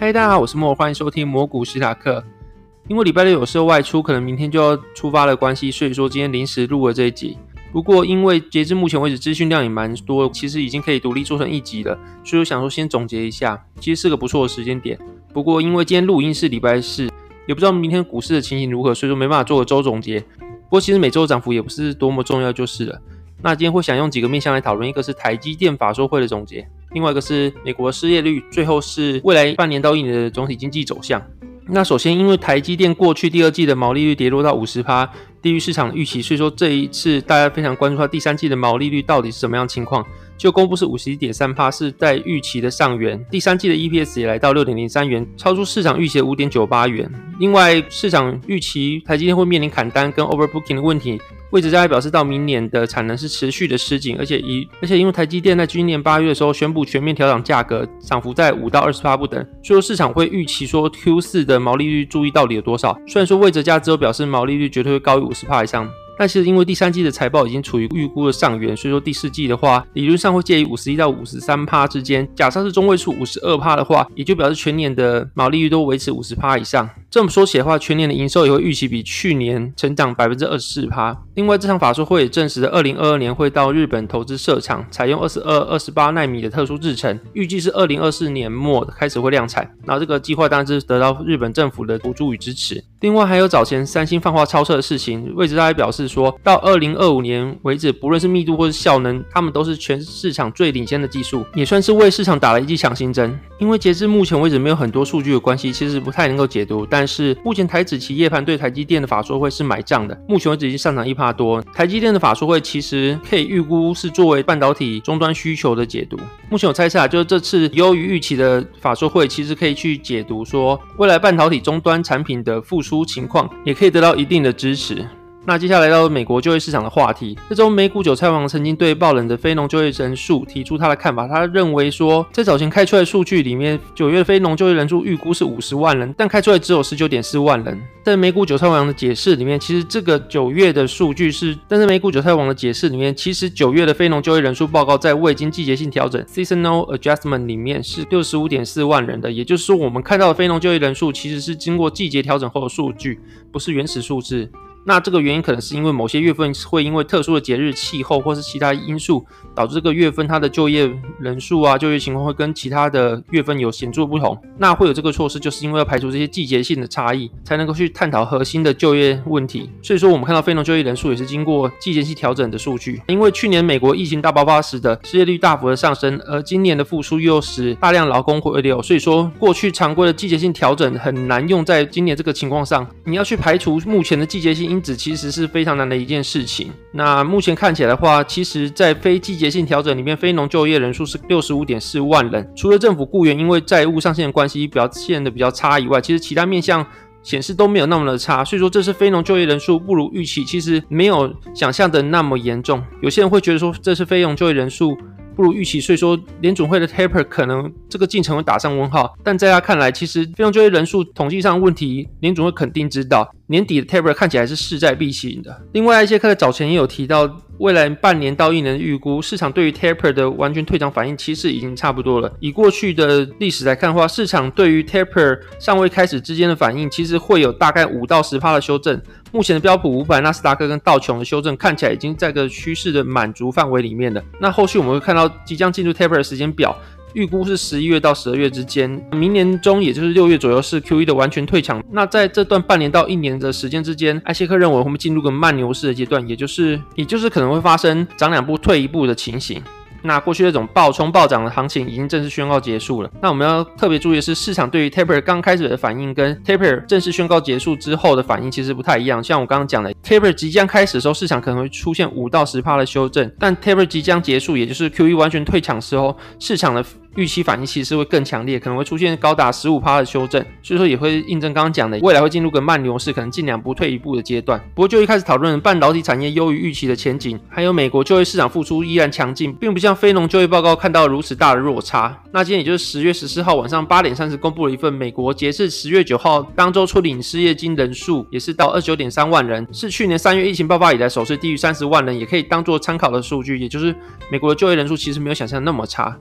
嗨，大家好，我是莫，欢迎收听魔股史塔克。因为礼拜六有事外出，可能明天就要出发的关系，所以说今天临时录了这一集。不过因为截至目前为止资讯量也蛮多，其实已经可以独立做成一集了，所以我想说先总结一下，其实是个不错的时间点。不过因为今天录音是礼拜四，也不知道明天股市的情形如何，所以说没办法做个周总结。不过其实每周涨幅也不是多么重要就是了。那今天会想用几个面向来讨论，一个是台积电法说会的总结，另外一个是美国失业率，最后是未来半年到一年的总体经济走向。那首先，因为台积电过去第二季的毛利率跌落到五十趴，低于市场预期，所以说这一次大家非常关注它第三季的毛利率到底是什么样情况。就公布是五十一点三趴，是在预期的上缘。第三季的 EPS 也来到六点零三元，超出市场预期的五点九八元。另外，市场预期台积电会面临砍单跟 overbooking 的问题。魏哲家还表示，到明年的产能是持续的吃紧，而且以而且因为台积电在今年八月的时候宣布全面调整价格，涨幅在五到二十八不等，所以说市场会预期说 Q 四的毛利率注意到底有多少。虽然说魏哲家之后表示毛利率绝对会高于五十帕以上。但其实因为第三季的财报已经处于预估的上缘，所以说第四季的话，理论上会介于五十一到五十三趴之间。假设是中位数五十二趴的话，也就表示全年的毛利率都维持五十趴以上。这么说起来的话，全年的营收也会预期比去年成长百分之二十四趴。另外，这场法说会也证实了，二零二二年会到日本投资设厂，采用二十二、二十八纳米的特殊制程，预计是二零二四年末开始会量产。那这个计划当然是得到日本政府的补助与支持。另外，还有早前三星放话超车的事情，位置大家表示说到二零二五年为止，不论是密度或是效能，他们都是全市场最领先的技术，也算是为市场打了一剂强心针。因为截至目前为止没有很多数据的关系，其实不太能够解读。但但是目前台指期夜盘对台积电的法说会是买账的，目前为止已经上涨一帕多。台积电的法说会其实可以预估是作为半导体终端需求的解读。目前我猜测啊，就是这次优于预期的法说会，其实可以去解读说未来半导体终端产品的复苏情况，也可以得到一定的支持。那接下来到美国就业市场的话题，这周美股韭菜王曾经对爆冷的非农就业人数提出他的看法，他认为说，在早前开出来的数据里面，九月非农就业人数预估是五十万人，但开出来只有十九点四万人。在美股韭菜王的解释里面，其实这个九月的数据是，但是美股韭菜王的解释里面，其实九月的非农就业人数报告在未经季节性调整 （seasonal adjustment） 里面是六十五点四万人的，也就是说，我们看到的非农就业人数其实是经过季节调整后的数据，不是原始数字。那这个原因可能是因为某些月份会因为特殊的节日、气候或是其他因素，导致这个月份它的就业人数啊、就业情况会跟其他的月份有显著不同。那会有这个措施，就是因为要排除这些季节性的差异，才能够去探讨核心的就业问题。所以说，我们看到非农就业人数也是经过季节性调整的数据。因为去年美国疫情大爆发时的失业率大幅的上升，而今年的复苏又使大量劳工回流，所以说过去常规的季节性调整很难用在今年这个情况上。你要去排除目前的季节性因。子其实是非常难的一件事情。那目前看起来的话，其实，在非季节性调整里面，非农就业人数是六十五点四万人。除了政府雇员因为债务上限的关系表现的比较差以外，其实其他面向显示都没有那么的差。所以说，这是非农就业人数不如预期，其实没有想象的那么严重。有些人会觉得说，这是非农就业人数。不如预期，所以说联总会的 taper 可能这个进程会打上问号。但在他看来，其实非农就业人数统计上问题，联总会肯定知道。年底的 taper 看起来是势在必行的。另外，一些课早前也有提到，未来半年到一年的预估，市场对于 taper 的完全退场反应，其实已经差不多了。以过去的历史来看的话，市场对于 taper 尚未开始之间的反应，其实会有大概五到十趴的修正。目前的标普五百、纳斯达克跟道琼的修正看起来已经在个趋势的满足范围里面了。那后续我们会看到即将进入 taper 的时间表，预估是十一月到十二月之间，明年中也就是六月左右是 Q E 的完全退场。那在这段半年到一年的时间之间，艾谢克认为我们进入个慢牛市的阶段，也就是也就是可能会发生涨两步退一步的情形。那过去那种暴冲暴涨的行情已经正式宣告结束了。那我们要特别注意的是，市场对于 taper 刚开始的反应跟 taper 正式宣告结束之后的反应其实不太一样。像我刚刚讲的，taper 即将开始的时候，市场可能会出现五到十帕的修正；但 taper 即将结束，也就是 QE 完全退场时候，市场的预期反应其实会更强烈，可能会出现高达十五趴的修正，所以说也会印证刚刚讲的，未来会进入个慢牛市，可能尽量不退一步的阶段。不过就一开始讨论半导体产业优于预期的前景，还有美国就业市场复苏依然强劲，并不像非农就业报告看到如此大的落差。那今天也就是十月十四号晚上八点三十公布了一份美国截至十月九号当周出领失业金人数，也是到二十九点三万人，是去年三月疫情爆发以来首次低于三十万人，也可以当做参考的数据。也就是美国的就业人数其实没有想象那么差。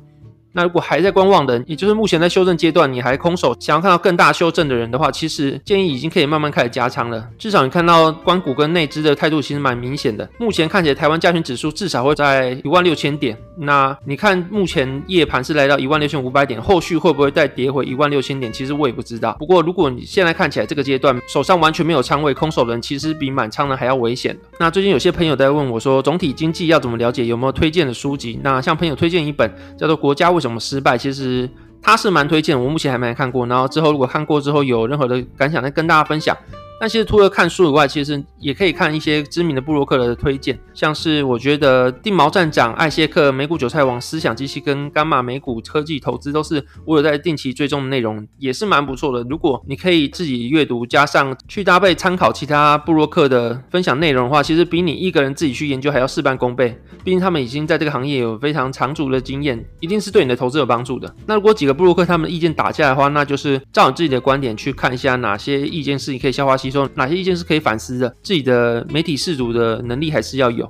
那如果还在观望的，也就是目前在修正阶段，你还空手想要看到更大修正的人的话，其实建议已经可以慢慢开始加仓了。至少你看到关谷跟内资的态度其实蛮明显的。目前看起来台湾加权指数至少会在一万六千点。那你看目前夜盘是来到一万六千五百点，后续会不会再跌回一万六千点？其实我也不知道。不过如果你现在看起来这个阶段手上完全没有仓位，空手人其实比满仓的还要危险。那最近有些朋友在问我说，总体经济要怎么了解？有没有推荐的书籍？那向朋友推荐一本叫做《国家为什么失败》，其实他是蛮推荐，我目前还没看过。然后之后如果看过之后有任何的感想，再跟大家分享。那其实除了看书以外，其实也可以看一些知名的布洛克的推荐，像是我觉得定毛站长、艾谢克、美股韭菜王、思想机器跟伽马美股科技投资都是我有在定期追踪的内容，也是蛮不错的。如果你可以自己阅读，加上去搭配参考其他布洛克的分享内容的话，其实比你一个人自己去研究还要事半功倍。毕竟他们已经在这个行业有非常长足的经验，一定是对你的投资有帮助的。那如果几个布洛克他们的意见打架的话，那就是照你自己的观点去看一下哪些意见是你可以消化吸说，哪些意见是。可以反思的，自己的媒体视读的能力还是要有。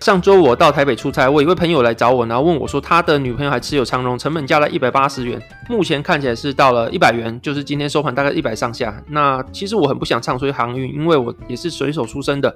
上周我到台北出差，我一位朋友来找我，然后问我说，他的女朋友还持有长荣，成本价在一百八十元，目前看起来是到了一百元，就是今天收盘大概一百上下。那其实我很不想唱衰航运，因为我也是水手出身的，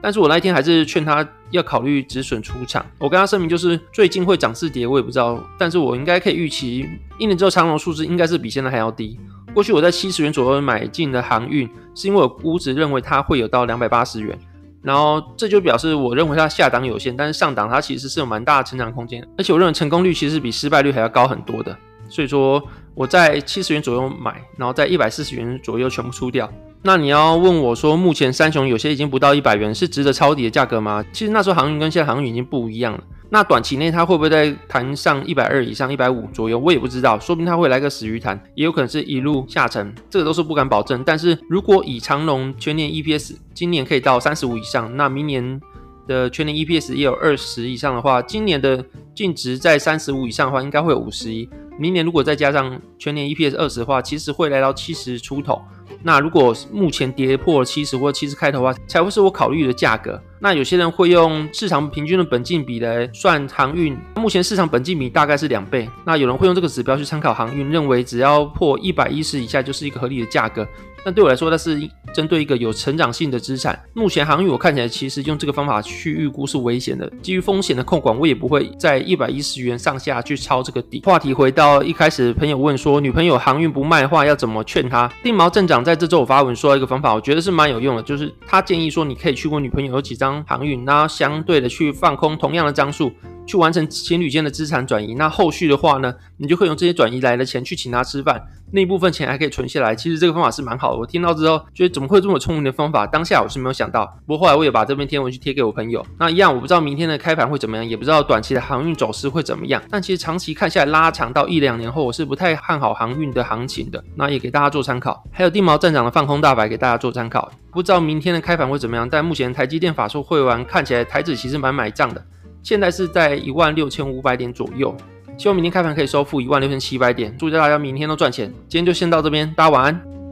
但是我那一天还是劝他要考虑止损出场。我跟他声明，就是最近会涨是跌，我也不知道，但是我应该可以预期，一年之后长荣数字应该是比现在还要低。过去我在七十元左右买进的航运，是因为我估值认为它会有到两百八十元，然后这就表示我认为它下档有限，但是上档它其实是有蛮大的成长空间，而且我认为成功率其实比失败率还要高很多的，所以说我在七十元左右买，然后在一百四十元左右全部出掉。那你要问我说，目前三雄有些已经不到一百元，是值得抄底的价格吗？其实那时候航运跟现在航运已经不一样了。那短期内它会不会再弹上一百二以上、一百五左右？我也不知道，说不定它会来个死鱼弹，也有可能是一路下沉，这个都是不敢保证。但是如果以长龙全年 EPS 今年可以到三十五以上，那明年的全年 EPS 也有二十以上的话，今年的净值在三十五以上的话，应该会有五十一。明年如果再加上全年 EPS 二十的话，其实会来到七十出头。那如果目前跌破七十或七十开头的话，才会是我考虑的价格。那有些人会用市场平均的本金比来算航运，目前市场本金比大概是两倍。那有人会用这个指标去参考航运，认为只要破一百一十以下就是一个合理的价格。那对我来说，那是针对一个有成长性的资产。目前航运我看起来其实用这个方法去预估是危险的，基于风险的控管，我也不会在一百一十元上下去抄这个底。话题回到一开始，朋友问说女朋友航运不卖的话要怎么劝他？定毛镇长在这周我发文说一个方法，我觉得是蛮有用的，就是他建议说你可以去问女朋友有几张航运，然后相对的去放空同样的张数。去完成情侣间的资产转移，那后续的话呢，你就可以用这些转移来的钱去请他吃饭，那一部分钱还可以存下来。其实这个方法是蛮好的，我听到之后觉得怎么会这么聪明的方法？当下我是没有想到，不过后来我也把这篇天文去贴给我朋友。那一样，我不知道明天的开盘会怎么样，也不知道短期的航运走势会怎么样。但其实长期看下来，拉长到一两年后，我是不太看好航运的行情的。那也给大家做参考。还有地毛站长的放空大白给大家做参考。不知道明天的开盘会怎么样，但目前台积电法说会完看起来台指其实蛮买账的。现在是在一万六千五百点左右，希望明天开盘可以收复一万六千七百点，祝大家明天都赚钱。今天就先到这边，大家晚安。